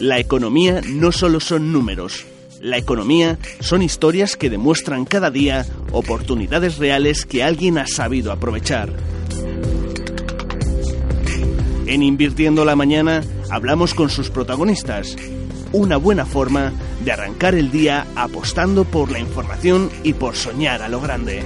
La economía no solo son números. La economía son historias que demuestran cada día oportunidades reales que alguien ha sabido aprovechar. En Invirtiendo la Mañana hablamos con sus protagonistas. Una buena forma de arrancar el día apostando por la información y por soñar a lo grande.